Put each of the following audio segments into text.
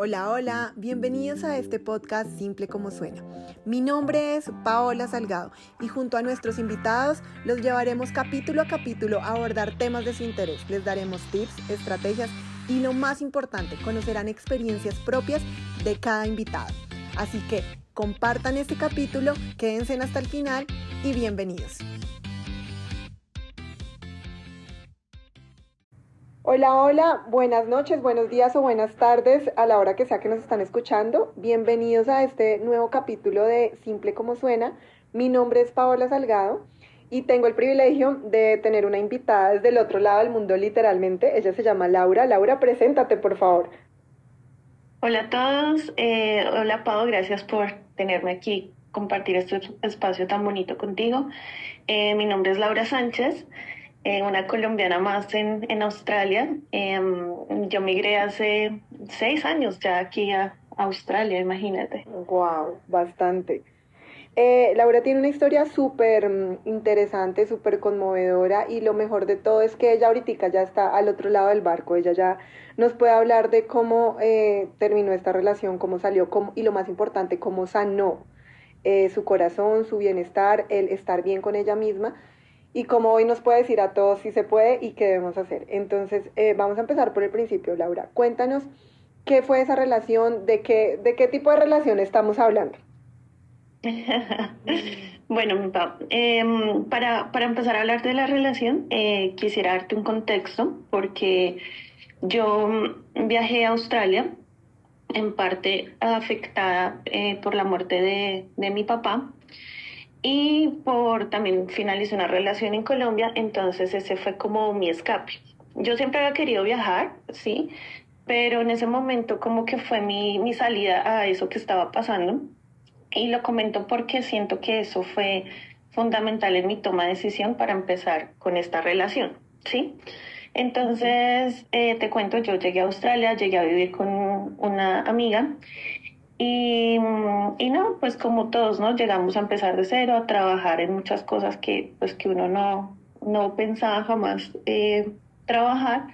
Hola, hola, bienvenidos a este podcast Simple como Suena. Mi nombre es Paola Salgado y junto a nuestros invitados los llevaremos capítulo a capítulo a abordar temas de su interés. Les daremos tips, estrategias y lo más importante, conocerán experiencias propias de cada invitado. Así que compartan este capítulo, quédense hasta el final y bienvenidos. Hola, hola, buenas noches, buenos días o buenas tardes a la hora que sea que nos están escuchando. Bienvenidos a este nuevo capítulo de Simple como Suena. Mi nombre es Paola Salgado y tengo el privilegio de tener una invitada desde el otro lado del mundo literalmente. Ella se llama Laura. Laura, preséntate por favor. Hola a todos, eh, hola Pau, gracias por tenerme aquí, compartir este espacio tan bonito contigo. Eh, mi nombre es Laura Sánchez. Eh, una colombiana más en, en Australia. Em, yo migré hace seis años ya aquí a Australia, imagínate. Wow, bastante. Eh, Laura tiene una historia súper mm, interesante, súper conmovedora y lo mejor de todo es que ella ahorita ya está al otro lado del barco, ella ya nos puede hablar de cómo eh, terminó esta relación, cómo salió cómo, y lo más importante, cómo sanó su corazón, su bienestar, el estar bien con ella misma y como hoy nos puede decir a todos si se puede y qué debemos hacer. Entonces, eh, vamos a empezar por el principio, Laura. Cuéntanos qué fue esa relación, de qué, de qué tipo de relación estamos hablando. bueno, eh, para, para, empezar a hablar de la relación, eh, quisiera darte un contexto porque yo viajé a Australia en parte afectada eh, por la muerte de, de mi papá y por también finalizar una relación en Colombia, entonces ese fue como mi escape. Yo siempre había querido viajar, sí, pero en ese momento como que fue mi, mi salida a eso que estaba pasando y lo comento porque siento que eso fue fundamental en mi toma de decisión para empezar con esta relación, ¿sí? Entonces, eh, te cuento, yo llegué a Australia, llegué a vivir con una amiga y, y, no, pues como todos, ¿no? Llegamos a empezar de cero, a trabajar en muchas cosas que, pues, que uno no, no pensaba jamás eh, trabajar.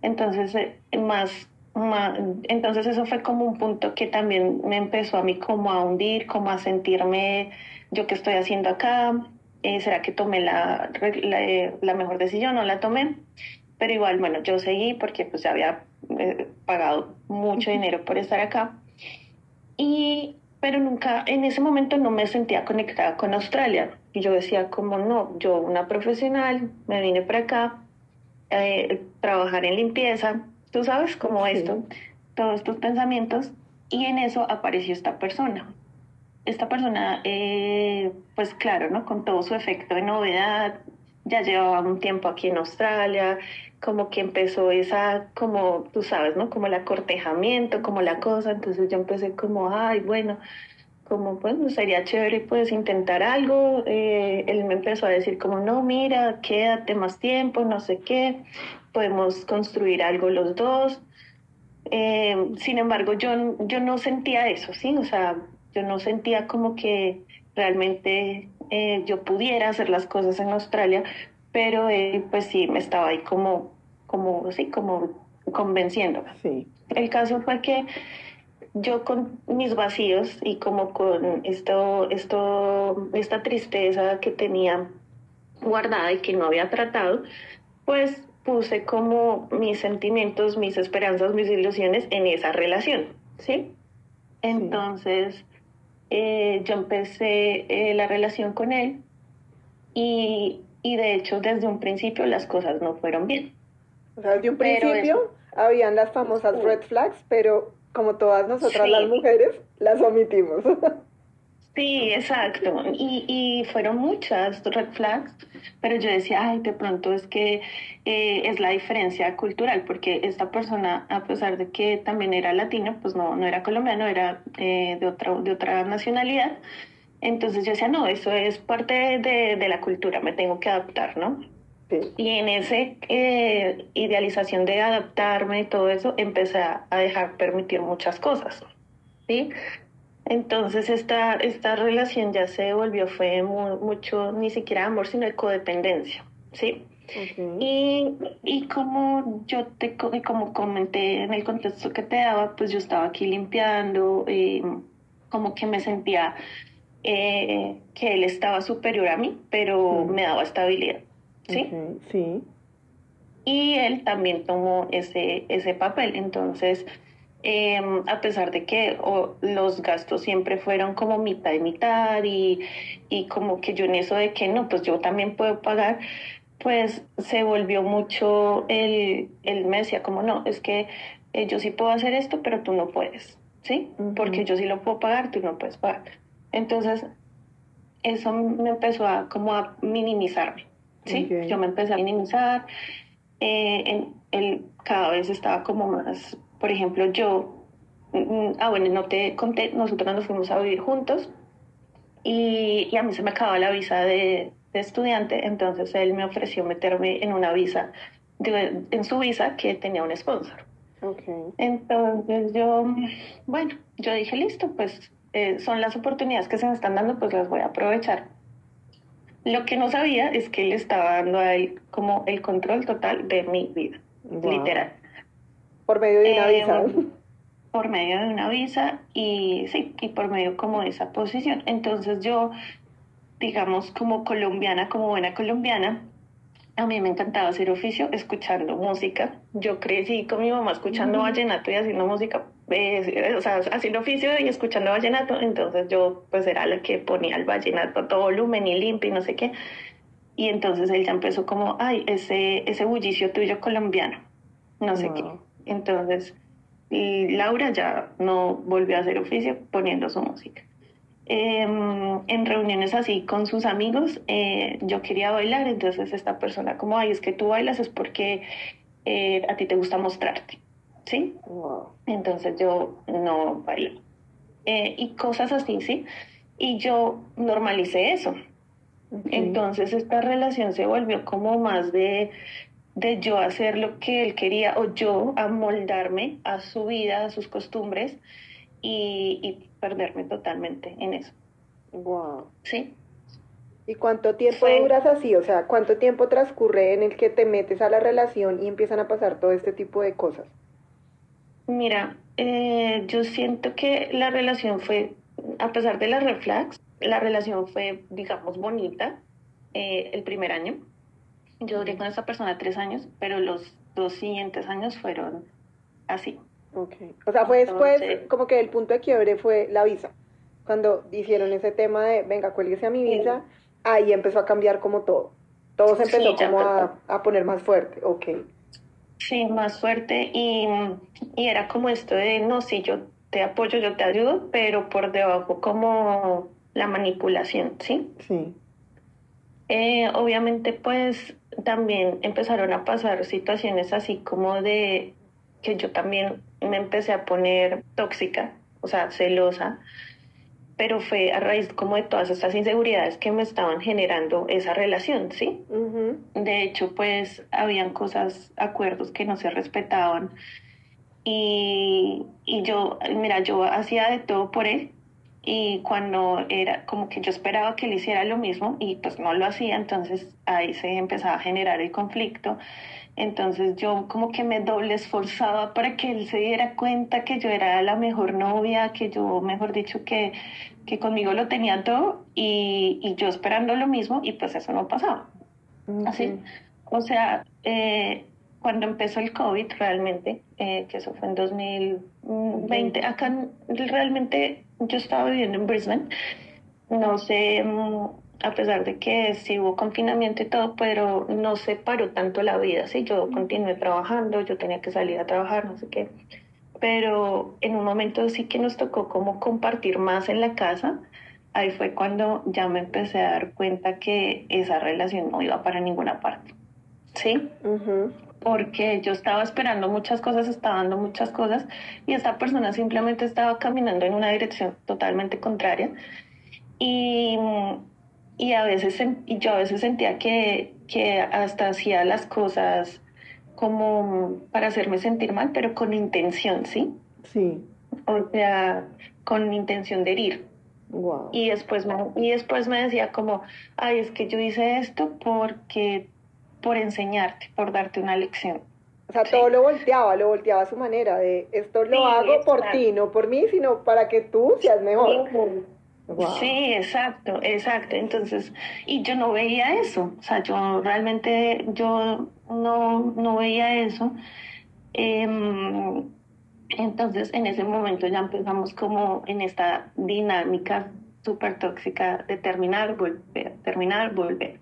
Entonces, eh, más, más, entonces eso fue como un punto que también me empezó a mí como a hundir, como a sentirme, yo qué estoy haciendo acá, eh, ¿será que tomé la, la, la, mejor decisión o la tomé? Pero igual, bueno, yo seguí porque pues ya había pagado mucho dinero por estar acá. Y, pero nunca, en ese momento no me sentía conectada con Australia. Y yo decía, como no, yo una profesional, me vine para acá, eh, trabajar en limpieza, tú sabes, como esto, todos estos pensamientos. Y en eso apareció esta persona. Esta persona, eh, pues claro, ¿no? Con todo su efecto de novedad, ya llevaba un tiempo aquí en Australia, como que empezó esa, como tú sabes, ¿no? Como el acortejamiento, como la cosa, entonces yo empecé como, ay, bueno, como pues sería chévere pues intentar algo, eh, él me empezó a decir como, no, mira, quédate más tiempo, no sé qué, podemos construir algo los dos. Eh, sin embargo, yo, yo no sentía eso, ¿sí? O sea, yo no sentía como que realmente eh, yo pudiera hacer las cosas en Australia, pero él pues sí me estaba ahí como, como, sí, como convenciendo. Sí. El caso fue que yo con mis vacíos y como con esto, esto, esta tristeza que tenía guardada y que no había tratado, pues puse como mis sentimientos, mis esperanzas, mis ilusiones en esa relación, ¿sí? Entonces, eh, yo empecé eh, la relación con él y, y, de hecho desde un principio las cosas no fueron bien. O sea, desde un principio habían las famosas red flags, pero como todas nosotras las mujeres, las omitimos. Sí, exacto. Y, y fueron muchas red flags, pero yo decía, ay, de pronto es que eh, es la diferencia cultural, porque esta persona, a pesar de que también era latina, pues no, no era colombiano, era eh, de, otra, de otra nacionalidad. Entonces yo decía, no, eso es parte de, de la cultura, me tengo que adaptar, ¿no? Y en esa eh, idealización de adaptarme y todo eso, empecé a dejar permitir muchas cosas, ¿sí? Entonces esta, esta relación ya se volvió, fue mucho, ni siquiera amor, sino de codependencia, ¿sí? Y, y, como yo te como comenté en el contexto que te daba, pues yo estaba aquí limpiando, eh, como que me sentía eh, que él estaba superior a mí, pero me daba estabilidad. ¿Sí? Sí. Y él también tomó ese, ese papel. Entonces, em, a pesar de que los gastos siempre fueron como mitad y mitad y, y como que yo en eso de que no, pues yo también puedo pagar, pues se volvió mucho el, el me decía como no, es que eh, yo sí puedo hacer esto, pero tú no puedes, ¿sí? Porque yo sí lo puedo pagar, tú no puedes pagar. Entonces, eso me empezó a como a minimizarme, ¿sí? Yo me empecé a minimizar, eh, en, cada vez estaba como más, por ejemplo, yo, mm, mm, ah bueno, no te conté, nosotros nos fuimos a vivir juntos y, y a mí se me acababa la visa de, de estudiante, entonces él me ofreció meterme en una visa, en su visa que tenía un sponsor. Okay. Entonces yo, bueno, yo dije, listo, pues eh, son las oportunidades que se me están dando, pues las voy a aprovechar. Lo que no sabía es que él estaba dando a él como el control total de mi vida, literal. Por medio de una visa. Em, por medio de una visa y sí, y por medio como de esa posición. Entonces yo digamos, como colombiana, como buena colombiana, a mí me encantaba hacer oficio escuchando música. Yo crecí con mi mamá escuchando vallenato y haciendo música, eh, o sea, haciendo oficio y escuchando vallenato. Entonces yo pues era la que ponía el vallenato a todo volumen y limpio y no sé qué. Y entonces él ya empezó como, ay, ese, ese bullicio tuyo colombiano, no sé qué. Entonces y Laura ya no volvió a hacer oficio poniendo su música. Em, en reuniones así con sus amigos, eh, yo quería bailar, entonces esta persona como, ay, es que tú bailas es porque eh, a ti te gusta mostrarte, ¿sí? Entonces yo no bailo. Eh, y cosas así, ¿sí? Y yo normalicé eso. Entonces esta relación se volvió como más de, de yo hacer lo que él quería o yo amoldarme a su vida, a sus costumbres y, perderme totalmente en eso. Wow. Sí. ¿Y cuánto tiempo duras así? O sea, ¿cuánto tiempo transcurre en el que te metes a la relación y empiezan a pasar todo este tipo de cosas? Mira, eh, yo siento que la relación fue, a pesar de las reflex, la relación fue, digamos, bonita eh, el primer año. Yo duré con esa persona tres años, pero los dos siguientes años fueron así. Okay. O sea, fue después, como que el punto de quiebre fue la visa. Cuando hicieron ese tema de, venga, cuélguese a mi visa, ahí empezó a cambiar como todo. Todo se empezó como a, a, poner más fuerte, ok. Sí, más fuerte y, y era como esto de, no, sí, yo te apoyo, yo te ayudo, pero por debajo como la manipulación, ¿sí? Sí. Eh, obviamente, pues también empezaron a pasar situaciones así como de que yo también me empecé a poner tóxica, o sea, celosa, pero fue a raíz como de todas estas inseguridades que me estaban generando esa relación, ¿sí? De hecho, pues habían cosas, acuerdos que no se respetaban y, y yo, mira, yo hacía de todo por él y cuando era como que yo esperaba que él hiciera lo mismo y pues no lo hacía, entonces ahí se empezaba a generar el conflicto entonces yo como que me doble esforzaba para que él se diera cuenta que yo era la mejor novia, que yo, mejor dicho, que, que conmigo lo tenía todo y, y yo esperando lo mismo y pues eso no pasaba. Así. O sea, eh, cuando empezó el COVID realmente, eh, que eso fue en 2020, acá realmente yo estaba viviendo en Brisbane, no sé mm, a pesar de que sí hubo confinamiento y todo, pero no se paró tanto la vida, sí, yo continué trabajando, yo tenía que salir a trabajar, no sé qué, pero en un momento sí que nos tocó como compartir más en la casa, ahí fue cuando ya me empecé a dar cuenta que esa relación no iba para ninguna parte, ¿sí? Porque yo estaba esperando muchas cosas, estaba dando muchas cosas y esta persona simplemente estaba caminando en una dirección totalmente contraria. Y y a veces y yo a veces sentía que, que hasta hacía las cosas como para hacerme sentir mal, pero con intención, ¿sí? Sí. O sea, con intención de herir. Wow. Y después me, y después me decía como, ay, es que yo hice esto porque por enseñarte, por darte una lección. O sea, todo lo volteaba, lo volteaba a su manera de esto lo hago por ti, no por mí, sino para que tú seas mejor. Sí, exacto, exacto. Entonces, y yo no veía eso, o sea, yo realmente, yo no, no veía eso. Em, entonces, en ese momento ya empezamos como en esta dinámica súper tóxica de terminar, volver, terminar, volver.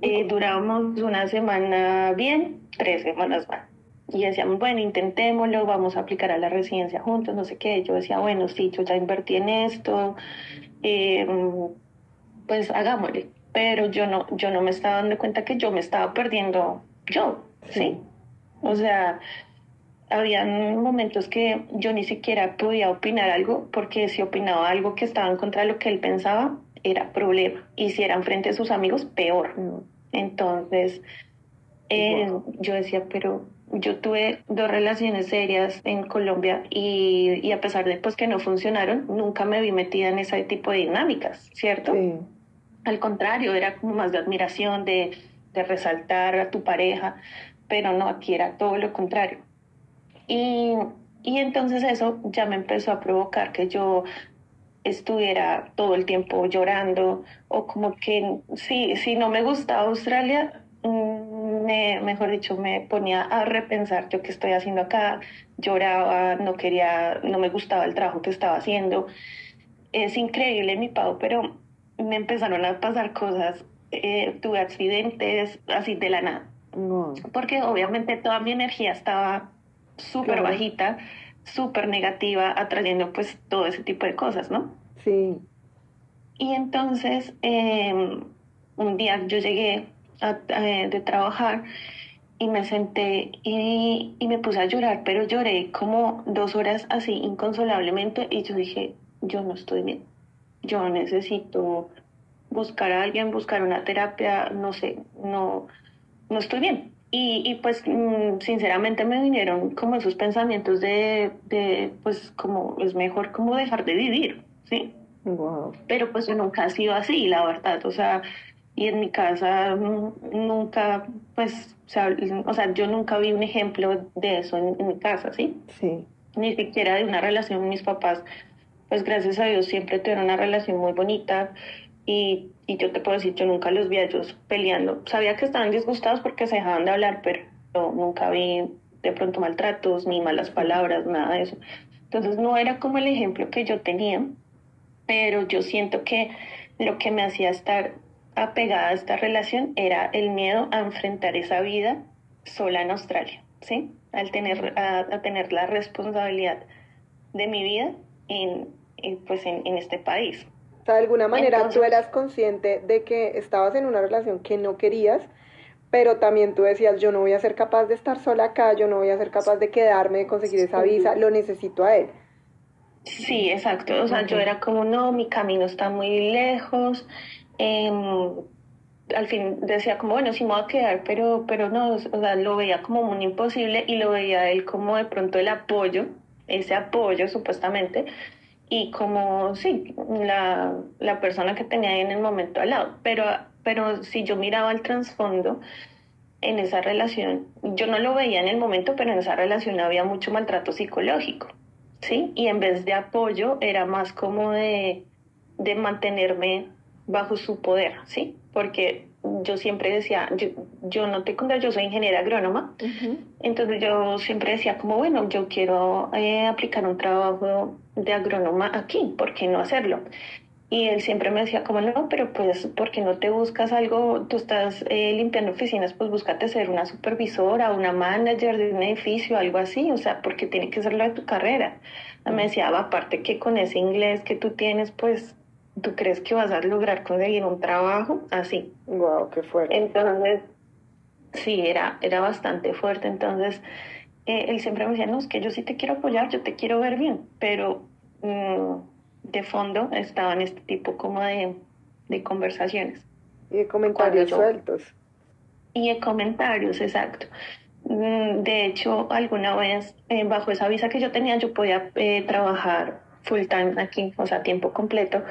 Eh, durábamos una semana bien, tres semanas mal. Y decíamos, bueno, intentémoslo, vamos a aplicar a la residencia juntos, no sé qué. Yo decía, bueno, sí, yo ya invertí en esto, eh, pues hagámosle. Pero yo no, yo no me estaba dando cuenta que yo me estaba perdiendo yo, ¿sí? O sea, habían momentos que yo ni siquiera podía opinar algo, porque si opinaba algo que estaba en contra de lo que él pensaba, era problema. Y si eran frente a sus amigos, peor. Entonces, eh, yo decía, pero yo tuve dos relaciones serias en Colombia y, y, a pesar de pues, que no funcionaron, nunca me vi metida en ese tipo de dinámicas, ¿cierto? Al contrario, era como más de admiración, de, de resaltar a tu pareja, pero no, aquí era todo lo contrario. Y, y entonces eso ya me empezó a provocar que yo estuviera todo el tiempo llorando o como que sí, si no me gustaba Australia, mm, me, mejor dicho, me ponía a repensar yo qué estoy haciendo acá, lloraba, no quería, no me gustaba el trabajo que estaba haciendo. Es increíble mi pago, pero me empezaron a pasar cosas, eh, tuve accidentes así de la nada. Porque obviamente toda mi energía estaba súper bajita, súper negativa, atrayendo pues todo ese tipo de cosas, ¿no? Sí. Y entonces, em, un día yo llegué de trabajar y me senté y, y, me puse a llorar, pero lloré como dos horas así inconsolablemente y yo dije, yo no estoy bien, yo necesito buscar a alguien, buscar una terapia, no sé, no, no estoy bien. Y, y, pues mm, sinceramente me vinieron como esos pensamientos de, de, pues como es mejor como dejar de vivir, ¿sí? Wow. Pero pues yo nunca ha sido así, la verdad, o sea, y en mi casa nunca, pues, o sea, yo nunca vi un ejemplo de eso en, en mi casa, ¿sí? Sí. Ni siquiera de una relación mis papás, pues gracias a Dios siempre tuvieron una relación muy bonita y, y, yo te puedo decir, yo nunca los vi a ellos peleando. Sabía que estaban disgustados porque se dejaban de hablar, pero yo nunca vi de pronto maltratos, ni malas palabras, nada de eso. Entonces no era como el ejemplo que yo tenía, pero yo siento que lo que me hacía estar apegada a esta relación era el miedo a enfrentar esa vida sola en Australia, ¿sí? Al tener, a, a tener la responsabilidad de mi vida en, en pues en, en este país. O sea, de alguna manera Entonces, tú eras consciente de que estabas en una relación que no querías, pero también tú decías, yo no voy a ser capaz de estar sola acá, yo no voy a ser capaz de quedarme, de conseguir esa visa, lo necesito a él. Sí, exacto. O sea, yo era como, no, mi camino está muy lejos. Eh, al fin decía como, bueno, sí me voy a quedar, pero, pero no, o sea, lo veía como muy imposible y lo veía él como de pronto el apoyo, ese apoyo supuestamente, y como, sí, la, la persona que tenía ahí en el momento al lado. Pero, pero si yo miraba el trasfondo en esa relación, yo no lo veía en el momento, pero en esa relación había mucho maltrato psicológico, ¿sí? Y en vez de apoyo era más como de, de mantenerme bajo su poder, ¿sí? Porque yo siempre decía, yo, yo no te conté, yo soy ingeniera agrónoma, uh -huh. entonces yo siempre decía como, bueno, yo quiero eh, aplicar un trabajo de agrónoma aquí, ¿por qué no hacerlo? Y él siempre me decía como, no, pero pues, ¿por qué no te buscas algo? Tú estás eh, limpiando oficinas, pues búscate ser una supervisora, una manager de un edificio, algo así, o sea, porque tiene que ser lo de tu carrera. Me decía, aparte que con ese inglés que tú tienes, pues ¿tú crees que vas a lograr conseguir un trabajo así? Wow, qué fuerte. Entonces, sí, era, era bastante fuerte. Entonces, eh, él siempre me decía, no, es que yo sí te quiero apoyar, yo te quiero ver bien, pero mmm, de fondo estaban este tipo como de, de conversaciones. Y de comentarios yo, sueltos. Y de comentarios, exacto. Mm, de hecho, alguna vez, eh, bajo esa visa que yo tenía, yo podía eh, trabajar full time aquí, o sea, tiempo completo,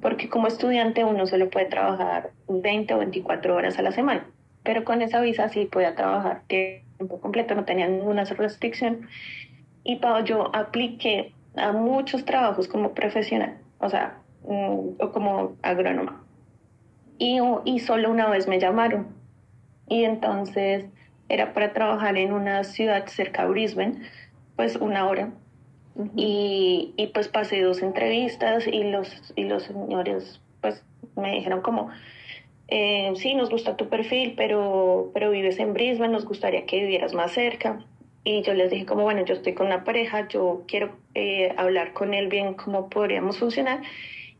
porque como estudiante uno solo puede trabajar 20 o 24 horas a la semana. pero con esa visa sí podía trabajar tiempo completo, no tenía ninguna restricción. Y Pau, yo apliqué a muchos trabajos como profesional, o sea, mm, o como agrónoma. Y, y solo una vez me llamaron. Y entonces era para trabajar en una ciudad cerca de Brisbane, pues una hora. Y, y, pues pasé dos entrevistas y los, y los señores pues me dijeron como, eh, sí, nos gusta tu perfil, pero, pero vives en Brisbane, nos gustaría que vivieras más cerca. Y yo les dije como, bueno, yo estoy con una pareja, yo quiero eh, hablar con él bien cómo podríamos funcionar.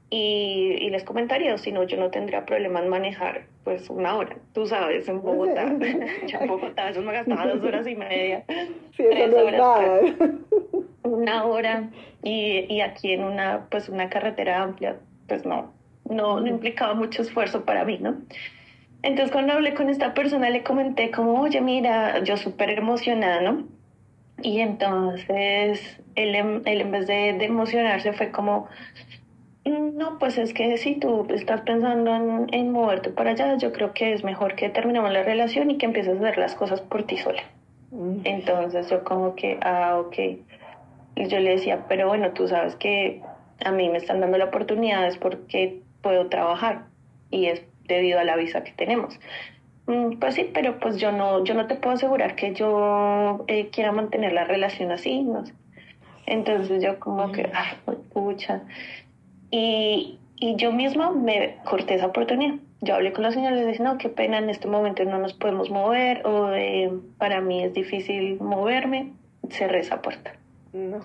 Y, y les comentaría, si no, yo no tendría problema en manejar pues una hora, tú sabes, en Bogotá. ya en Bogotá eso me gastaba dos horas y media. Sí, eso no horas, es nada. Una hora y, y aquí en una, pues una carretera amplia, pues no, no, no implicaba mucho esfuerzo para mí, ¿no? Entonces cuando hablé con esta persona le comenté como, oye, mira, yo súper emocionada, ¿no? Y entonces él, él en vez de, de, emocionarse fue como, no, pues es que si tú estás pensando en, en, moverte para allá, yo creo que es mejor que terminemos la relación y que empieces a hacer las cosas por ti sola. Mm. Entonces yo como que, ah, ok. Y yo le decía, pero bueno, tú sabes que a mí me están dando la oportunidad es porque puedo trabajar y es debido a la visa que tenemos. Mm, pues sí, pero pues yo no, yo no te puedo asegurar que yo eh, quiera mantener la relación así, no Entonces yo como que, ay, pucha. Y, y yo misma me corté esa oportunidad. Yo hablé con la señora y dije, no, qué pena, en este momento no nos podemos mover o eh, para mí es difícil moverme. Cerré esa puerta. No.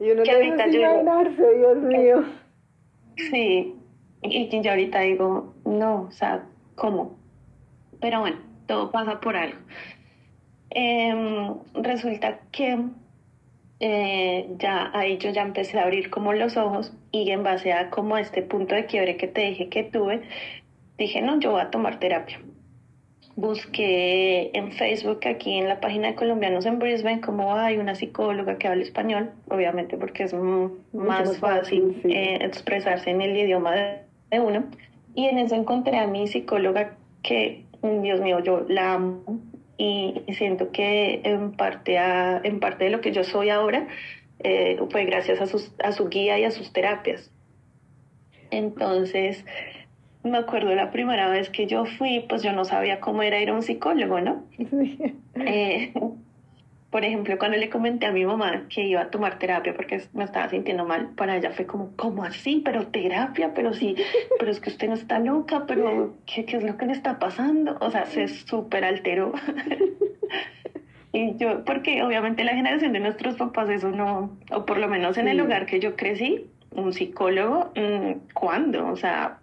Y uno que ahorita yo, Dios mío. Sí, y yo ahorita digo, no, o sea, ¿cómo? Pero bueno, todo pasa por algo. Em, resulta que eh, ya ahí yo ya empecé a abrir como los ojos y en base a como este punto de quiebre que te dije que tuve, dije, no, yo voy a tomar terapia. Busqué en Facebook, aquí en la página de Colombianos en Brisbane, como hay una psicóloga que habla español, obviamente porque es más, fácil, eh, expresarse en el idioma de, de uno. Y en eso encontré a mi psicóloga que, Dios mío, yo la amo y siento que en parte, a, en parte de lo que yo soy ahora eh, fue gracias a, sus, a su guía y a sus terapias. Entonces, me acuerdo la primera vez que yo fui, pues yo no sabía cómo era ir a un psicólogo, ¿no? Eh, por ejemplo, cuando le comenté a mi mamá que iba a tomar terapia porque me estaba sintiendo mal, para ella fue como, ¿cómo así? Pero terapia, pero sí, pero es que usted no está loca, pero ¿qué, qué es lo que le está pasando? O sea, se súper alteró. y yo, porque obviamente la generación de nuestros papás, eso no, o por lo menos en el lugar que yo crecí, un psicólogo, mm, ¿cuándo? O sea,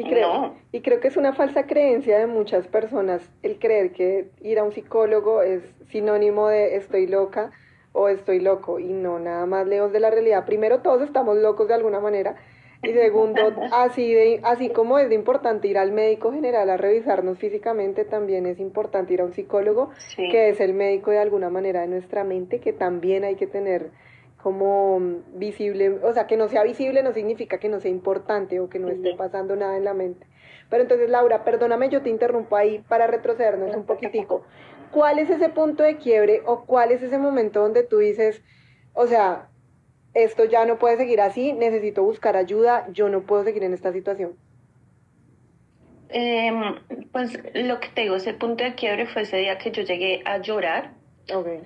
y creo, y creo que es una falsa creencia de muchas personas el creer que ir a un psicólogo es sinónimo de estoy loca o estoy loco y no, nada más lejos de la realidad. Primero, todos estamos locos de alguna manera y segundo, así, de, así como es de importante ir al médico general a revisarnos físicamente, también es importante ir a un psicólogo que es el médico de alguna manera de nuestra mente, que también hay que tener como visible, o sea, que no sea visible no significa que no sea importante o que no esté pasando nada en la mente. Pero entonces, Laura, perdóname, yo te interrumpo ahí para retrocedernos un poquitico. ¿Cuál es ese punto de quiebre o cuál es ese momento donde tú dices, o sea, esto ya no puede seguir así, necesito buscar ayuda, yo no puedo seguir en esta situación? Em, pues lo que te digo, ese punto de quiebre fue ese día que yo llegué a llorar. Okay.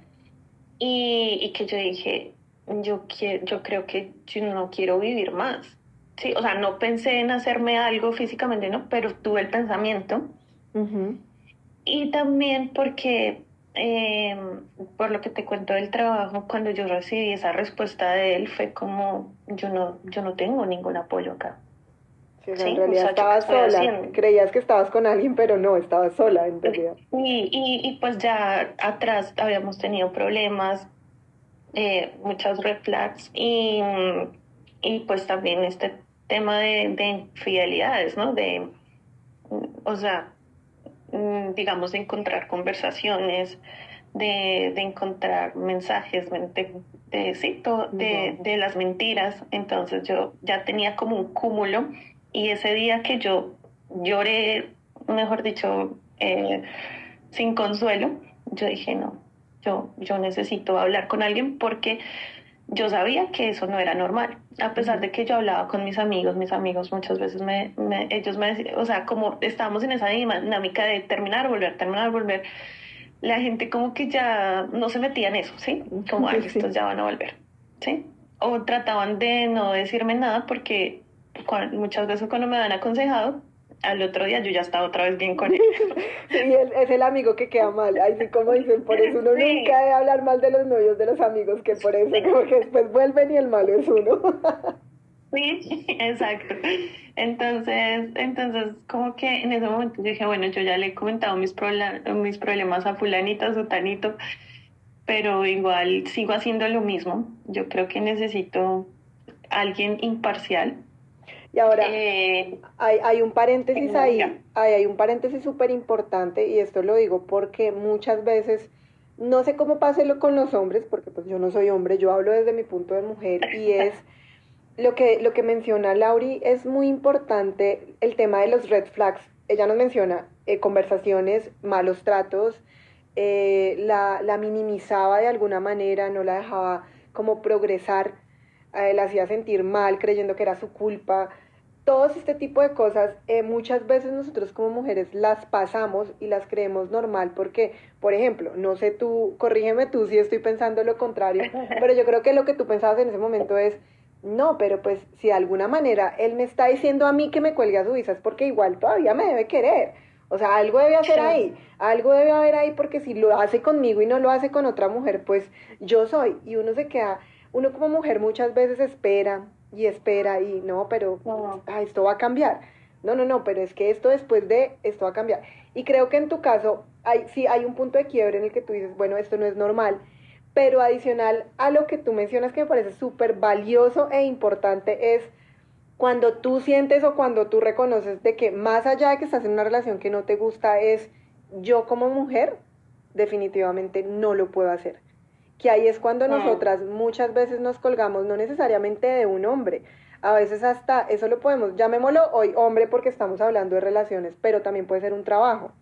Y, y que yo dije, yo, quiero, yo creo que yo no quiero vivir más. Sí, o sea, no pensé en hacerme algo físicamente, ¿no? Pero tuve el pensamiento. Y también porque, eh, por lo que te cuento del trabajo, cuando yo recibí esa respuesta de él, fue como, yo no, yo no tengo ningún apoyo acá. Sí, en realidad estabas sola. Creías que estabas con alguien, pero no, estabas sola en realidad. Y, y, y pues ya atrás habíamos tenido problemas, eh, muchas red flags y, y, pues también este tema de, de, infidelidades, ¿no? De, o sea, mm, digamos, de encontrar conversaciones, de, de encontrar mensajes, de, de, sí, de, de las mentiras. Entonces yo ya tenía como un cúmulo y ese día que yo lloré, mejor dicho, eh, sin consuelo, yo dije, no, yo, yo necesito hablar con alguien porque yo sabía que eso no era normal. A pesar de que yo hablaba con mis amigos, mis amigos muchas veces me, ellos me decían, o sea, como estábamos en esa dinámica de terminar, volver, terminar, volver, la gente como que ya no se metía en eso, ¿sí? Como, ay, estos ya van a volver, ¿sí? O trataban de no decirme nada porque muchas veces cuando me han aconsejado, al otro día yo ya estaba otra vez bien con él. sí, es el amigo que queda mal. Así como dicen, por eso uno nunca debe hablar mal de los novios de los amigos, que por eso como que después vuelven y el malo es uno. sí, exacto. Entonces, entonces como que en ese momento dije, bueno, yo ya le he comentado mis, mis problemas a fulanito, a sutanito, pero igual sigo haciendo lo mismo. Yo creo que necesito alguien imparcial y ahora eh, hay, hay, un paréntesis ahí, hay, hay un paréntesis súper importante y esto lo digo porque muchas veces, no sé cómo pase con los hombres, porque pues yo no soy hombre, yo hablo desde mi punto de mujer y es lo que, lo que menciona Lauri, es muy importante el tema de los red flags. Ella nos menciona eh, conversaciones, malos tratos, eh, la, la minimizaba de alguna manera, no la dejaba como progresar, la hacía sentir mal creyendo que era su culpa, todos este tipo de cosas eh, muchas veces nosotros como mujeres las pasamos y las creemos normal porque, por ejemplo, no sé tú, corrígeme tú si estoy pensando lo contrario, pero yo creo que lo que tú pensabas en ese momento es, no, pero pues si de alguna manera él me está diciendo a mí que me cuelgue a su visa es porque igual todavía me debe querer. O sea, algo debe hacer ahí, algo debe haber ahí porque si lo hace conmigo y no lo hace con otra mujer, pues yo soy. Y uno se queda, uno como mujer muchas veces espera, y espera y no, pero ah, esto va a cambiar. No, no, no, pero es que esto después de esto va a cambiar. Y creo que en tu caso hay, sí hay un punto de quiebre en el que tú dices, bueno, esto no es normal, pero adicional a lo que tú mencionas que me parece súper valioso e importante es cuando tú sientes o cuando tú reconoces de que más allá de que estás en una relación que no te gusta es yo como mujer definitivamente no lo puedo hacer que ahí es cuando nosotras muchas veces nos colgamos, no necesariamente de un hombre, a veces hasta, eso lo podemos, llamémoslo hoy hombre porque estamos hablando de relaciones, pero también puede ser un trabajo.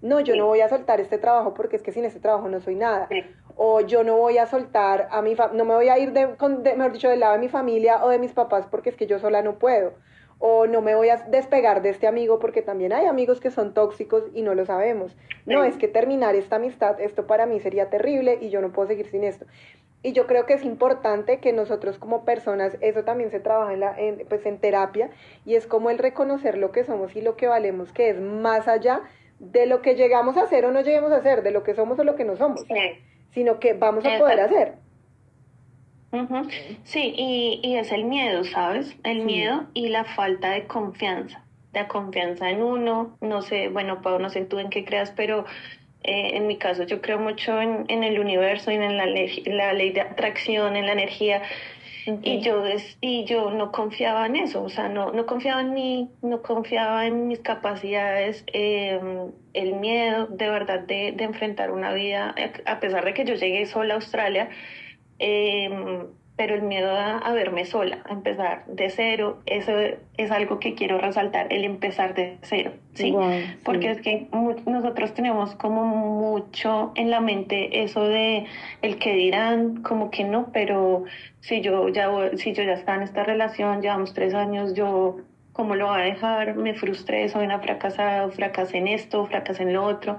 No, yo no voy a soltar este trabajo porque es que sin este trabajo no soy nada. O yo no voy a soltar a mi no me voy a ir de, de, mejor dicho, del lado de mi familia o de mis papás porque es que yo sola no puedo o no me voy a despegar de este amigo porque también hay amigos que son tóxicos y no lo sabemos. No, es que terminar esta amistad, esto para mí sería terrible y yo no puedo seguir sin esto. Y yo creo que es importante que nosotros como personas, eso también se trabaja en, la, en, pues en terapia, y es como el reconocer lo que somos y lo que valemos, que es más allá de lo que llegamos a hacer o no lleguemos a hacer, de lo que somos o lo que no somos, sino que vamos a poder hacer. Sí, y, y, es el miedo, ¿sabes? El miedo y la falta de confianza, de confianza en uno, no sé, bueno, Pau, no sé tú en qué creas, pero eh, en mi caso yo creo mucho en, en el universo y en la ley, la ley de atracción, en la energía, y yo y yo no confiaba en eso, o sea, no, no confiaba en mí, no confiaba en mis capacidades, em, el miedo de verdad de, de enfrentar una vida, a pesar de que yo llegué sola a Australia, Em, pero el miedo a, verme sola, a empezar de cero, eso es algo que quiero resaltar, el empezar de cero, ¿sí? Porque es que nosotros tenemos como mucho en la mente eso de el que dirán, como que no, pero si yo ya, si yo ya estaba en esta relación, llevamos tres años, yo cómo lo voy a dejar, me frustré, soy una fracasada, fracasé en esto, fracasé en lo otro.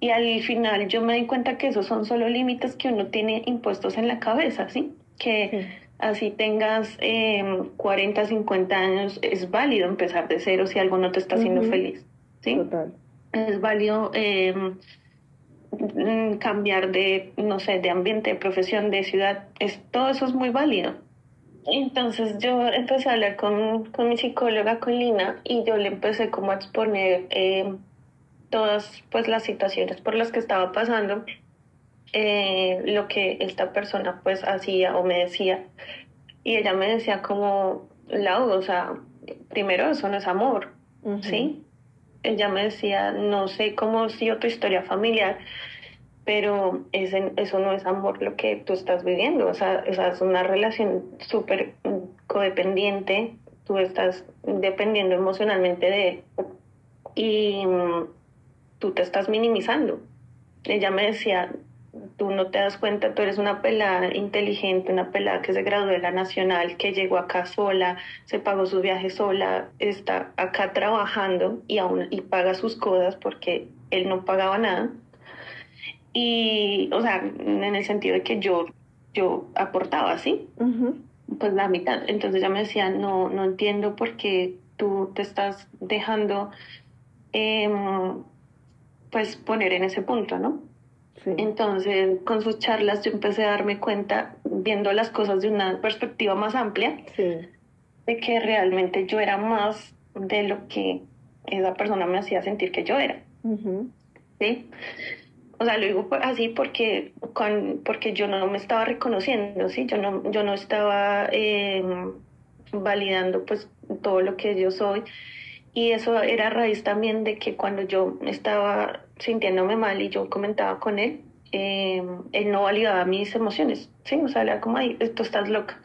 Y al final yo me di cuenta que esos son solo límites que uno tiene impuestos en la cabeza, ¿sí? Que así tengas eh, 40, 50 años, es válido empezar de cero si algo no te está haciendo feliz, ¿sí? Total. Es válido em, mm, cambiar de, no sé, de ambiente, de profesión, de ciudad, es, todo eso es muy válido. Entonces yo empecé a hablar con, con mi psicóloga, con Lina, y yo le empecé como a exponer eh, todas pues las situaciones por las que estaba pasando, eh, lo que esta persona pues hacía o me decía. Y ella me decía como, Lau, o sea, primero eso no es amor, ¿sí? Ella me decía, no sé cómo ha sido tu historia familiar, pero ese, eso no es amor lo que tú estás viviendo, o sea, esa es una relación súper codependiente, tú estás dependiendo emocionalmente de él. Y tú te estás minimizando. Ella me decía, tú no te das cuenta, tú eres una pelada inteligente, una pelada que se graduó de la nacional, que llegó acá sola, se pagó su viaje sola, está acá trabajando y aún y paga sus cosas porque él no pagaba nada. Y, o sea, en el sentido de que yo, yo aportaba, ¿sí? Pues la mitad. Entonces ella me decía, no, no entiendo por qué tú te estás dejando, em, pues, poner en ese punto, ¿no? Entonces, con sus charlas yo empecé a darme cuenta, viendo las cosas de una perspectiva más amplia, de que realmente yo era más de lo que esa persona me hacía sentir que yo era. ¿Sí? O sea, lo digo así porque, con, porque yo no me estaba reconociendo, ¿sí? Yo no, yo no estaba em, validando pues todo lo que yo soy. Y eso era a raíz también de que cuando yo estaba sintiéndome mal y yo comentaba con él, eh, él no validaba mis emociones, ¿sí? O sea, era como, ay, tú estás loca,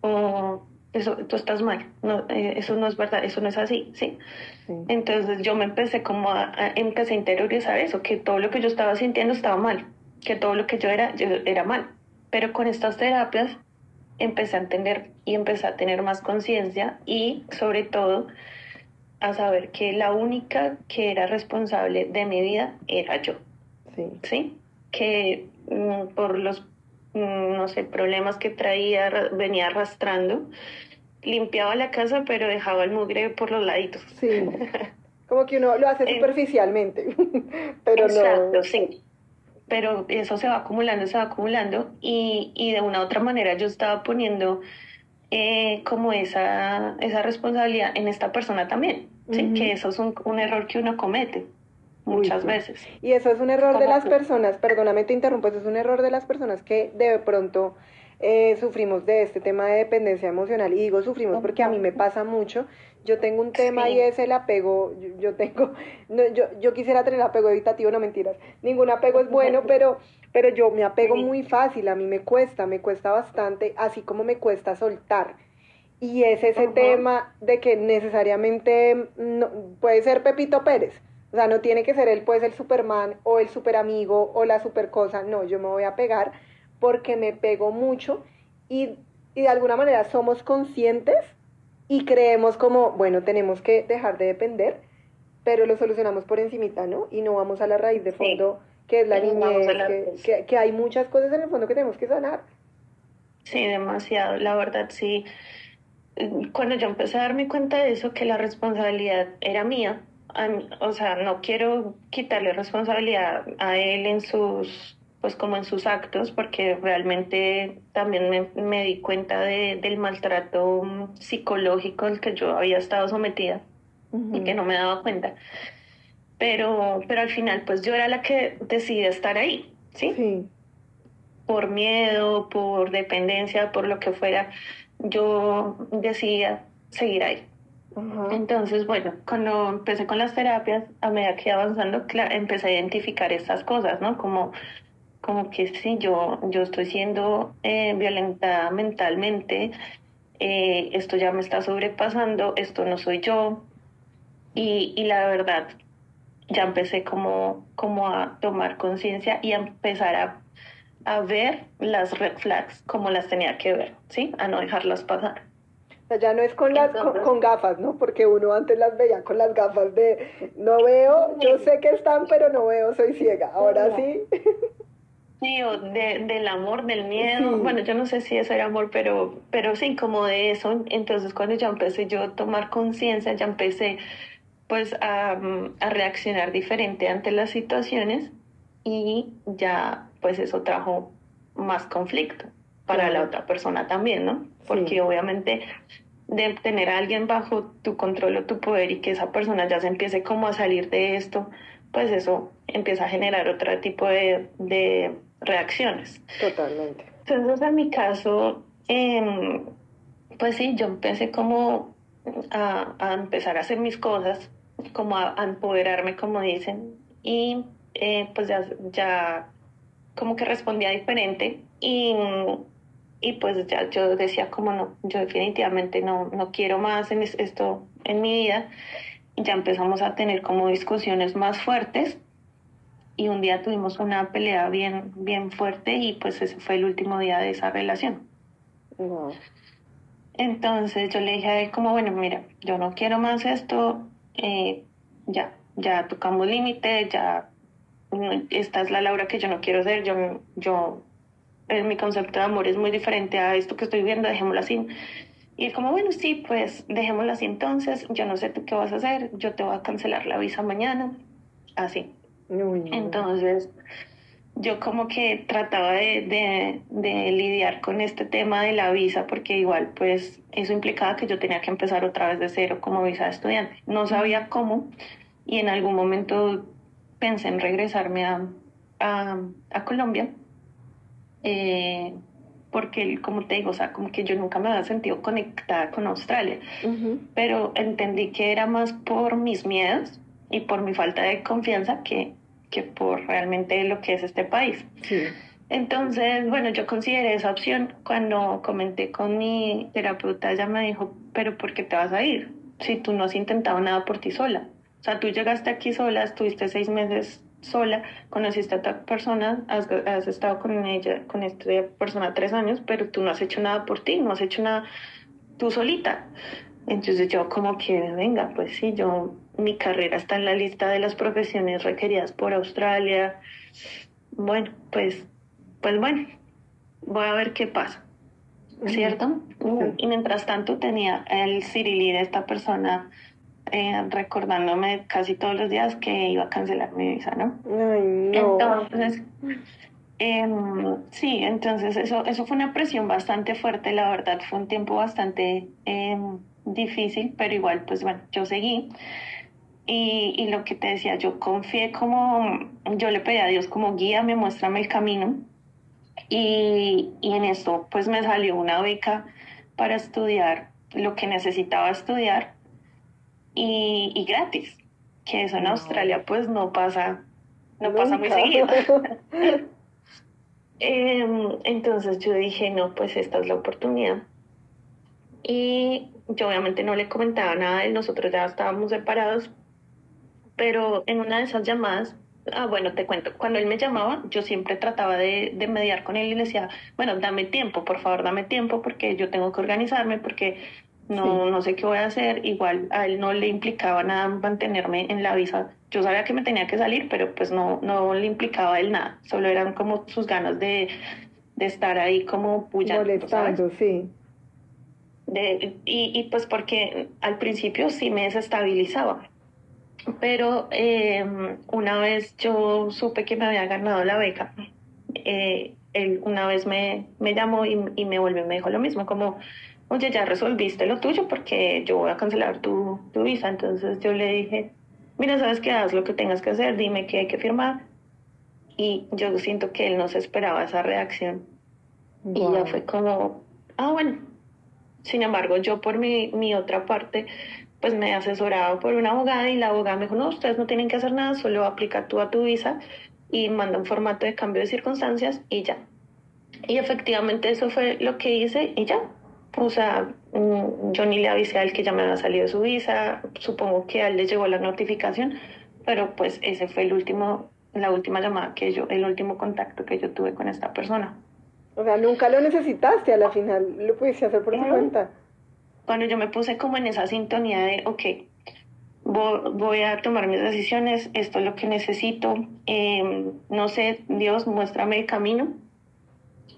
o eso, tú estás mal, no, eh, eso no es verdad, eso no es así, ¿sí? Entonces yo me empecé como a, empecé a interiorizar eso, que todo lo que yo estaba sintiendo estaba mal, que todo lo que yo era, yo era mal. Pero con estas terapias empecé a entender y empecé a tener más conciencia y sobre todo a saber que la única que era responsable de mi vida era yo. Sí. ¿Sí? Que mm, por los, mm, no sé, problemas que traía, venía arrastrando, limpiaba la casa, pero dejaba el mugre por los laditos. Sí. Como que uno lo hace superficialmente, pero Exacto, sí. Pero eso se va acumulando, se va acumulando y, y de una u otra manera yo estaba poniendo eh, como esa, esa responsabilidad en esta persona también que eso es un, un, error que uno comete muchas veces. Y eso es un error de las personas, perdóname te interrumpo, eso es un error de las personas que de pronto eh, sufrimos de este tema de dependencia emocional. Y digo sufrimos porque a mí me pasa mucho. Yo tengo un tema y es el apego. Yo, tengo, no, yo, yo quisiera tener apego evitativo, no mentiras. Ningún apego es bueno, pero, pero yo me apego muy fácil. A mí me cuesta, me cuesta bastante, así como me cuesta soltar. Y es ese tema de que necesariamente no, puede ser Pepito Pérez. O sea, no tiene que ser él, puede ser el Superman o el super amigo o la super cosa. No, yo me voy a pegar porque me pego mucho y, y de alguna manera somos conscientes y creemos como, bueno, tenemos que dejar de depender, pero lo solucionamos por encimita, ¿no? Y no vamos a la raíz de fondo, que es la niñez, que, que, que hay muchas cosas en el fondo que tenemos que sanar. Sí, demasiado, la verdad, sí cuando yo empecé a darme cuenta de eso, que la responsabilidad era mía, o sea, no quiero quitarle responsabilidad a él en sus, pues como en sus actos, porque realmente también me, me di cuenta de, del maltrato psicológico al que yo había estado sometida y que no me daba cuenta. Pero, pero al final, pues yo era la que decidí estar ahí, ¿sí? Sí. Por miedo, por dependencia, por lo que fuera yo decidía seguir ahí. Entonces, bueno, cuando empecé con las terapias, a medida que iba avanzando, empecé a identificar estas cosas, ¿no? Como, como que sí, yo, yo estoy siendo eh, violentada mentalmente, eh, esto ya me está sobrepasando, esto no soy yo. Y, y la verdad, ya empecé como, como a tomar conciencia y a empezar a a ver las red flags como las tenía que ver, ¿sí? A no dejarlas pasar. O sea, ya no es con las con, gafas, ¿no? Porque uno antes las veía con las gafas de no veo, yo sé que están, pero no veo, soy ciega. Ahora sí. Sí, o de, del amor, del miedo. Bueno, yo no sé si eso era amor, pero, pero sí, como de eso. Entonces, cuando ya empecé yo a tomar conciencia, ya empecé pues a, a reaccionar diferente ante las situaciones y ya pues eso trajo más conflicto para la otra persona también, ¿no? Porque obviamente de tener a alguien bajo tu control o tu poder y que esa persona ya se empiece como a salir de esto, pues eso empieza a generar otro tipo de, de reacciones. Totalmente. Entonces, en mi caso, eh, pues sí, yo empecé como a, a, empezar a hacer mis cosas, como a, a empoderarme, como dicen, y eh, pues ya, ya como que respondía diferente y, y pues ya yo decía como no, yo definitivamente no, no quiero más en esto en mi vida. Y ya empezamos a tener como discusiones más fuertes y un día tuvimos una pelea bien, bien fuerte y pues ese fue el último día de esa relación. Entonces yo le dije a él como, bueno, mira, yo no quiero más esto, eh, ya, ya tocamos límite, ya esta es la Laura que yo no quiero ser, yo, yo, eh, mi concepto de amor es muy diferente a esto que estoy viendo, dejémoslo así. Y él como, bueno, sí, pues dejémoslo así entonces, yo no sé tú qué vas a hacer, yo te voy a cancelar la visa mañana, así. Entonces, yo como que trataba de, de, lidiar con este tema de la visa porque igual pues eso implicaba que yo tenía que empezar otra vez de cero como visa de estudiante. No sabía cómo y en algún momento pensé en regresarme a, a, Colombia eh, porque como te digo, o sea, como que yo nunca me había sentido conectada con Australia, pero entendí que era más por mis miedos y por mi falta de confianza que que por realmente lo que es este país. Entonces, bueno, yo consideré esa opción. Cuando comenté con mi terapeuta, ella me dijo, pero ¿por qué te vas a ir? Si tú no has intentado nada por ti sola. O sea, tú llegaste aquí sola, estuviste seis meses sola, conociste a otra persona, has, has estado con ella, con esta persona tres años, pero tú no has hecho nada por ti, no has hecho nada tú solita. Entonces yo como que, venga, pues sí, yo mi carrera está en la lista de las profesiones requeridas por Australia. Bueno, pues, pues bueno, voy a ver qué pasa, ¿cierto? Y mientras tanto tenía el Cirilí de esta persona eh, recordándome casi todos los días que iba a cancelar mi visa, ¿no? Entonces, em, sí, entonces eso, eso fue una presión bastante fuerte, la verdad, fue un tiempo bastante em, difícil, pero igual, pues bueno, yo seguí. Y, y, lo que te decía, yo confié como, yo le pedí a Dios como guía, me muéstrame el camino. Y, y en esto pues me salió una beca para estudiar lo que necesitaba estudiar y, y gratis, que eso en Australia pues no pasa, no pasa muy seguido. Em, entonces yo dije, no, pues esta es la oportunidad. Y yo obviamente no le comentaba nada, nosotros ya estábamos separados, pero en una de esas llamadas, ah, bueno, te cuento, cuando él me llamaba, yo siempre trataba de, de, mediar con él y le decía, bueno, dame tiempo, por favor, dame tiempo, porque yo tengo que organizarme, porque no, no sé qué voy a hacer. Igual a él no le implicaba nada mantenerme en la visa. Yo sabía que me tenía que salir, pero pues no, no le implicaba a él nada, solo eran como sus ganas de, de estar ahí como puyando. Molestando, sí. De, y, y pues porque al principio sí me desestabilizaba, pero eh, una vez yo supe que me había ganado la beca, eh, él una vez me, me llamó y, y, me volvió y me dijo lo mismo, como, oye, ya resolviste lo tuyo porque yo voy a cancelar tu, tu visa. Entonces yo le dije, mira, sabes qué, haz lo que tengas que hacer, dime qué hay que firmar. Y yo siento que él no se esperaba esa reacción. Y ya fue como, ah, bueno. Sin embargo, yo por mi, mi otra parte, pues me he asesorado por una abogada y la abogada me dijo, no, ustedes no tienen que hacer nada, solo aplica tú a tu visa y manda un formato de cambio de circunstancias y ya. Y efectivamente eso fue lo que hice y ya. O sea, mm, yo ni le avisé a él que ya me había salido su visa, supongo que a él le llegó la notificación, pero pues ese fue el último, la última llamada que yo, el último contacto que yo tuve con esta persona. O sea, nunca lo necesitaste a la final, lo pudiste hacer por tu cuenta cuando yo me puse como en esa sintonía de, ok, voy a tomar mis decisiones, esto es lo que necesito, em, no sé, Dios, muéstrame el camino.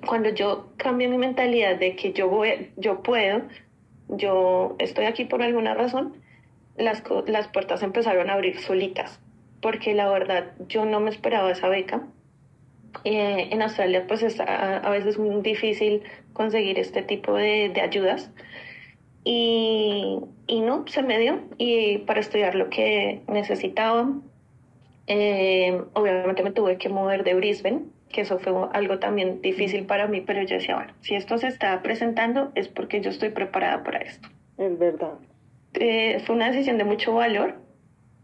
Cuando yo cambio mi mentalidad de que yo, voy, yo puedo, yo estoy aquí por alguna razón, las, las puertas empezaron a abrir solitas, porque la verdad yo no me esperaba esa beca. Eh, en Australia pues es a, a, veces muy difícil conseguir este tipo de, ayudas. Y, y, no, se me dio y para estudiar lo que necesitaba. Eh, obviamente me tuve que mover de Brisbane, que eso fue algo también difícil para mí, pero yo decía, bueno, si esto se está presentando es porque yo estoy preparada para esto. Es verdad. Eh, fue una decisión de mucho valor,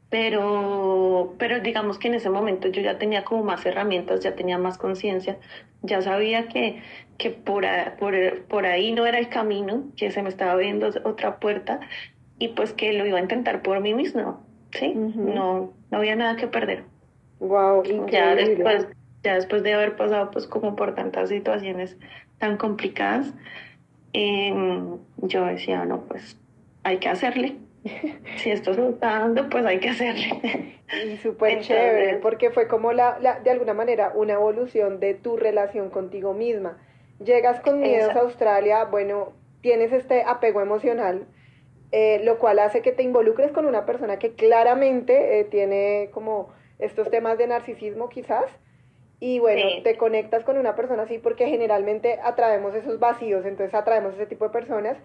pero, pero digamos que en ese momento yo ya tenía como más herramientas, ya tenía más conciencia, ya sabía que, que por, por, por ahí no era el camino, que se me estaba abriendo otra puerta y pues que lo iba a intentar por mí mismo, ¿sí? no, no había nada que perder. Wow, Ya después, ya después de haber pasado pues como por tantas situaciones tan complicadas, em, yo decía, no, pues hay que hacerle. si esto se está dando, pues hay que hacerle. Y súper chévere, porque fue como la, la, de alguna manera una evolución de tu relación contigo misma. Llegas con miedos a Australia, bueno, tienes este apego emocional, eh, lo cual hace que te involucres con una persona que claramente eh, tiene como estos temas de narcisismo quizás. Y bueno, te conectas con una persona así porque generalmente atraemos esos vacíos, entonces atraemos ese tipo de personas.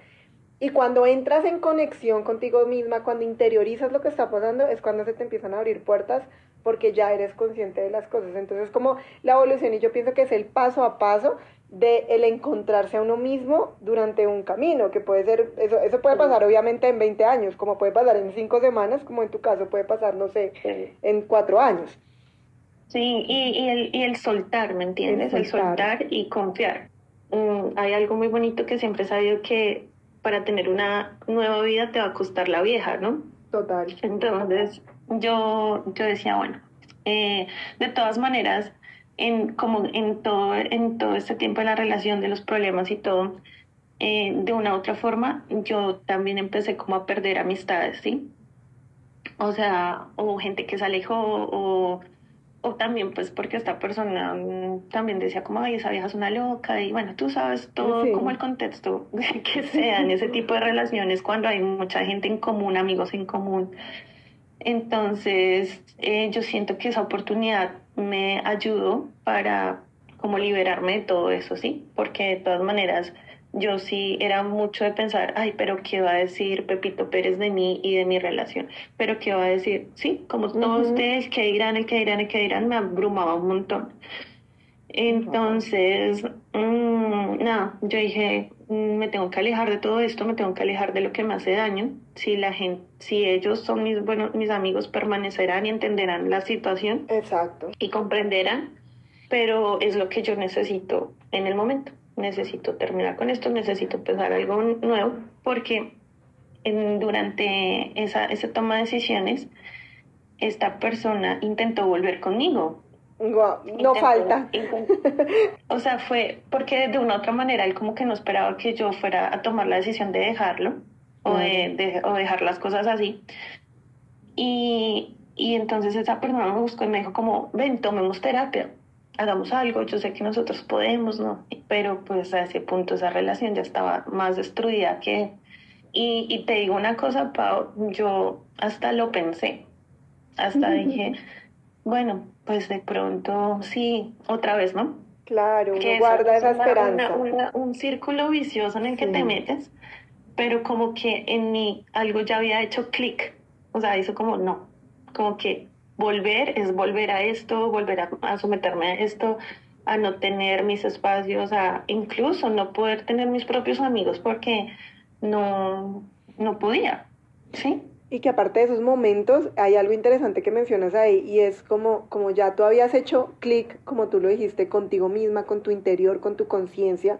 Y cuando entras en conexión contigo misma, cuando interiorizas lo que está pasando, es cuando se te empiezan a abrir puertas porque ya eres consciente de las cosas. Entonces, como la evolución, y yo pienso que es el paso a paso de el encontrarse a uno mismo durante un camino, que puede ser, eso, eso puede pasar obviamente en 20 años, como puede pasar en 5 semanas, como en tu caso puede pasar, no sé, en 4 años. Sí, y, y, el, y el soltar, ¿me entiendes? El soltar, y confiar. Mm, hay algo muy bonito que siempre he sabido que para tener una nueva vida te va a costar la vieja, ¿no? Total. Entonces, yo, yo decía, bueno, eh, de todas maneras, en, como en todo, en todo este tiempo de la relación, de los problemas y todo, eh, de una u otra forma, yo también empecé como a perder amistades, ¿sí? O sea, o gente que se alejó, o, o también pues porque esta persona mm, también decía como, ay, esa vieja es una loca, y bueno, tú sabes todo como el contexto que sea en ese tipo de relaciones cuando hay mucha gente en común, amigos en común. Entonces, eh, yo siento que esa oportunidad me ayudó para como liberarme de todo eso, ¿sí? Porque de todas maneras yo sí era mucho de pensar, ay, pero ¿qué va a decir Pepito Pérez de mí y de mi relación? Pero ¿qué va a decir? Sí, como todos ustedes, ¿qué dirán, que dirán, que dirán? Me abrumaba un montón. Entonces, mmm, nada, yo dije, mm, me tengo que alejar de todo esto, me tengo que alejar de lo que me hace daño. Si la gente, si ellos son mis buenos, mis amigos, permanecerán y entenderán la situación. Exacto. Y comprenderán, pero es lo que yo necesito en el momento. Necesito terminar con esto, necesito empezar algo nuevo, porque en, durante esa, esa toma de decisiones, esta persona intentó volver conmigo, no falta. o sea, fue porque de una u otra manera él como que no esperaba que yo fuera a tomar la decisión de dejarlo o, de, o dejar las cosas así. Y, y entonces esa persona me buscó y me dijo como, ven, tomemos terapia, hagamos algo, yo sé que nosotros podemos, ¿no? Pero pues a ese punto esa relación ya estaba más destruida que... Y, y te digo una cosa, Pau, yo hasta lo pensé, hasta dije bueno, pues de pronto sí, otra vez, ¿no? Claro, guarda esa esperanza. un círculo vicioso en el que te metes, pero como que en mí algo ya había hecho clic, o sea, eso como no, como que volver es volver a esto, volver a, someterme a esto, a no tener mis espacios, a incluso no poder tener mis propios amigos porque no, no podía, ¿sí? Y que aparte de esos momentos hay algo interesante que mencionas ahí y es como, como ya tú habías hecho clic, como tú lo dijiste, contigo misma, con tu interior, con tu conciencia.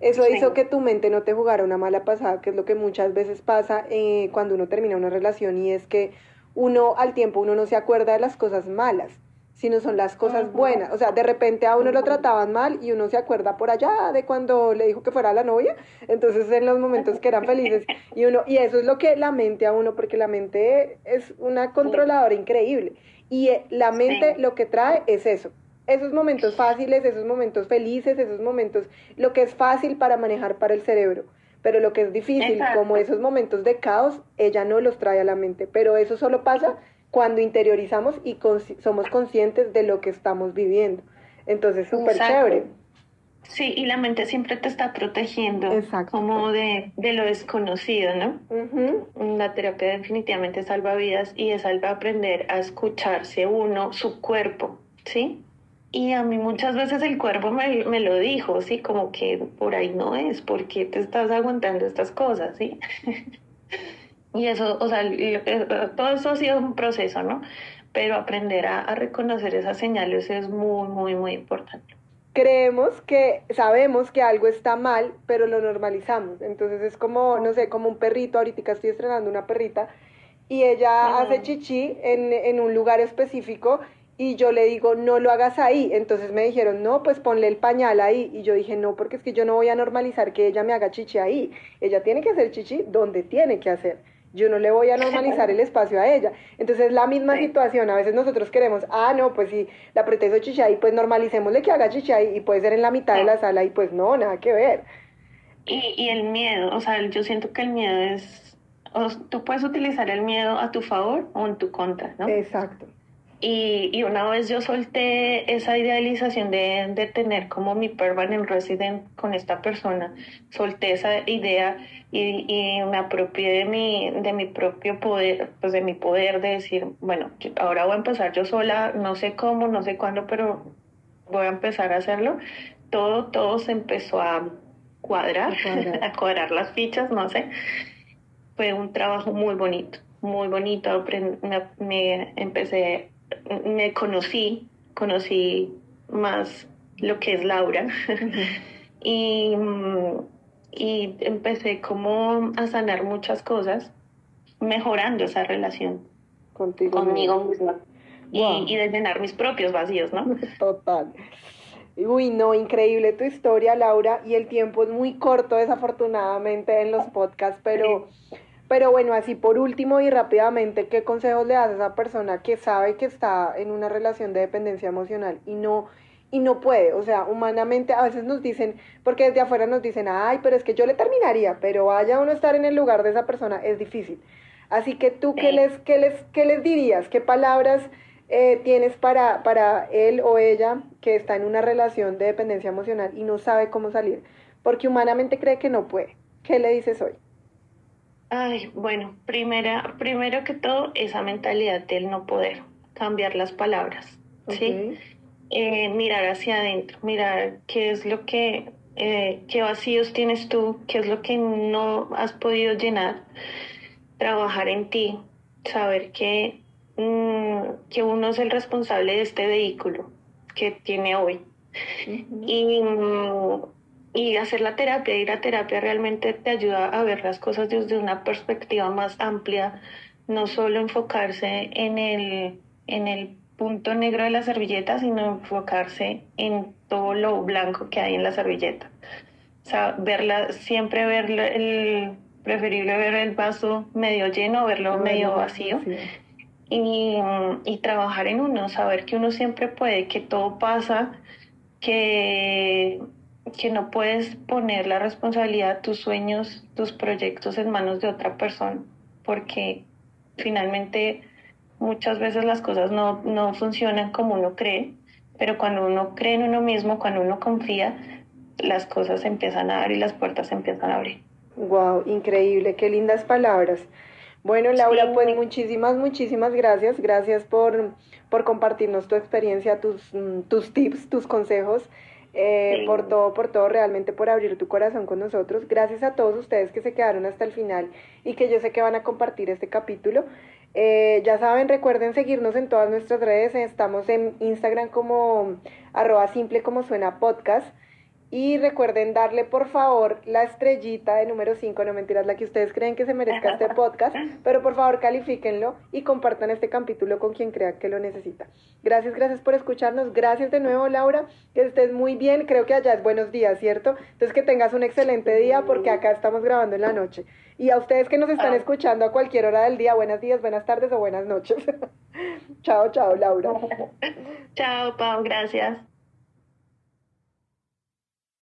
Eso hizo que tu mente no te jugara una mala pasada, que es lo que muchas veces pasa eh, cuando uno termina una relación y es que uno al tiempo uno no se acuerda de las cosas malas sino son las cosas buenas. O sea, de repente a uno lo trataban mal y uno se acuerda por allá de cuando le dijo que fuera la novia, entonces en los momentos que eran felices y uno y eso es lo que la mente a uno porque la mente es una controladora increíble y eh, la mente lo que trae es eso. Esos momentos fáciles, esos momentos felices, esos momentos lo que es fácil para manejar para el cerebro. Pero lo que es difícil, como esos momentos de caos, ella no los trae a la mente. Pero eso solo pasa cuando interiorizamos y somos conscientes de lo que estamos viviendo. Entonces, súper chévere. Sí, y la mente siempre te está protegiendo como de, de, lo desconocido, ¿no? La terapia definitivamente salva vidas y es algo aprender a escucharse uno, su cuerpo, ¿sí? Y a mí muchas veces el cuerpo me, me lo dijo, ¿sí? Como que por ahí no es, porque te estás aguantando estas cosas, ¿sí? Y eso, o sea, eh, todo eso ha sido un proceso, ¿no? Pero aprender a, reconocer esas señales es muy, muy, muy importante. Creemos que sabemos que algo está mal, pero lo normalizamos. Entonces es como, no sé, como un perrito. Ahorita estoy estrenando una perrita y ella hace chichi en, en un lugar específico y yo le digo, no lo hagas ahí. Entonces me dijeron, no, pues ponle el pañal ahí. Y yo dije, no, porque es que yo no voy a normalizar que ella me haga chichi ahí. Ella tiene que hacer chichi donde tiene que hacer. Yo no le voy a normalizar el espacio a ella. Entonces es la misma situación. A veces nosotros queremos, ah, no, pues si la protejo chichi ahí, pues normalicémosle que haga chichi ahí y puede ser en la mitad de la sala y pues no, nada que ver. Y, y el miedo, o sea, yo siento que el miedo es, tú puedes utilizar el miedo a tu favor o en tu contra, ¿no? Exacto. Y, y, una vez yo solté esa idealización de, de, tener como mi permanent resident con esta persona, solté esa idea y, y, me apropié de mi, de mi propio poder, pues de mi poder de decir, bueno, ahora voy a empezar yo sola, no sé cómo, no sé cuándo, pero voy a empezar a hacerlo. Todo, todo se empezó a cuadrar, a cuadrar, a cuadrar las fichas, no sé. Fue un trabajo muy bonito, muy bonito. Me, me empecé me conocí, conocí más lo que es Laura. Y, y, empecé como a sanar muchas cosas, mejorando esa relación Contigo conmigo misma. y, y de llenar mis propios vacíos, ¿no? Total. Uy, no, increíble tu historia, Laura, y el tiempo es muy corto, desafortunadamente, en los podcasts, pero... Pero bueno, así por último y rápidamente, ¿qué consejos le das a esa persona que sabe que está en una relación de dependencia emocional y no y no puede? O sea, humanamente a veces nos dicen, porque desde afuera nos dicen, ay, pero es que yo le terminaría, pero vaya uno a estar en el lugar de esa persona, es difícil. Así que tú, ¿qué les, qué les, qué les dirías? ¿Qué palabras eh, tienes para, para él o ella que está en una relación de dependencia emocional y no sabe cómo salir? Porque humanamente cree que no puede. ¿Qué le dices hoy? Ay, bueno, primera, primero que todo, esa mentalidad del no poder, cambiar las palabras, ¿sí? Eh, mirar hacia adentro, mirar qué es lo que, eh, qué vacíos tienes tú, qué es lo que no has podido llenar, trabajar en ti, saber que, mm, que uno es el responsable de este vehículo que tiene hoy. Y mm, y hacer la terapia, ir a terapia realmente te ayuda a ver las cosas desde una perspectiva más amplia, no solo enfocarse en el, en el punto negro de la servilleta, sino enfocarse en todo lo blanco que hay en la servilleta. O sea, verla, siempre ver el, preferible ver el vaso medio lleno, verlo medio vacío. Y, y trabajar en uno, saber que uno siempre puede, que todo pasa, que que no puedes poner la responsabilidad, tus sueños, tus proyectos en manos de otra persona, porque finalmente muchas veces las cosas no, no funcionan como uno cree, pero cuando uno cree en uno mismo, cuando uno confía, las cosas empiezan a dar y las puertas empiezan a abrir. Wow, increíble, qué lindas palabras. Bueno, Laura, pues muchísimas, muchísimas gracias. Gracias por, por compartirnos tu experiencia, tus, mm, tus tips, tus consejos. Eh, por todo, por todo, realmente por abrir tu corazón con nosotros. Gracias a todos ustedes que se quedaron hasta el final y que yo sé que van a compartir este capítulo. Eh, ya saben, recuerden seguirnos en todas nuestras redes. Estamos en Instagram como arroba simple como suena podcast. Y recuerden darle por favor la estrellita de número 5, no mentiras, la que ustedes creen que se merezca este podcast, pero por favor califíquenlo y compartan este capítulo con quien crea que lo necesita. Gracias, gracias por escucharnos. Gracias de nuevo, Laura. Que estés muy bien. Creo que allá es buenos días, ¿cierto? Entonces que tengas un excelente día porque acá estamos grabando en la noche. Y a ustedes que nos están ah. escuchando a cualquier hora del día, buenos días, buenas tardes o buenas noches. chao, chao, Laura. chao, Pau, gracias.